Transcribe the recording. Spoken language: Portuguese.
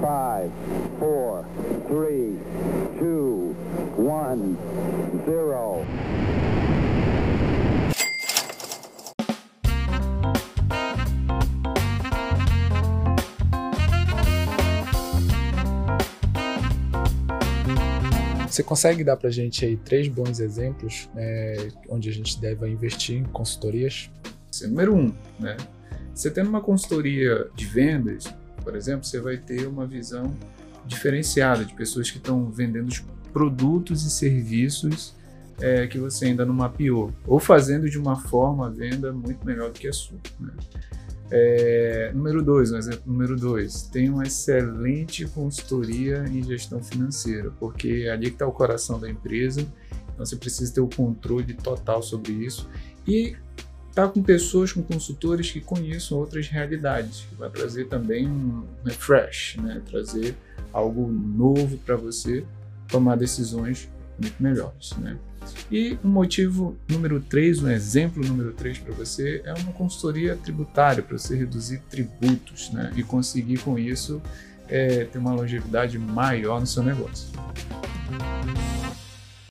Five, four, three, two, one, zero. Você consegue dar para a gente aí três bons exemplos né, onde a gente deve investir em consultorias? Número um, né? Você tendo uma consultoria de vendas, por exemplo, você vai ter uma visão diferenciada de pessoas que estão vendendo os produtos e serviços é, que você ainda não mapeou, ou fazendo de uma forma a venda muito melhor do que a sua. Né? É, número dois, um exemplo número dois, tem uma excelente consultoria em gestão financeira, porque é ali que está o coração da empresa, então você precisa ter o controle total sobre isso e estar tá com pessoas, com consultores que conheçam outras realidades, vai trazer também um refresh, né? trazer algo novo para você tomar decisões muito melhores. Né? E o um motivo número 3, um exemplo número 3 para você, é uma consultoria tributária, para você reduzir tributos né? e conseguir com isso é, ter uma longevidade maior no seu negócio.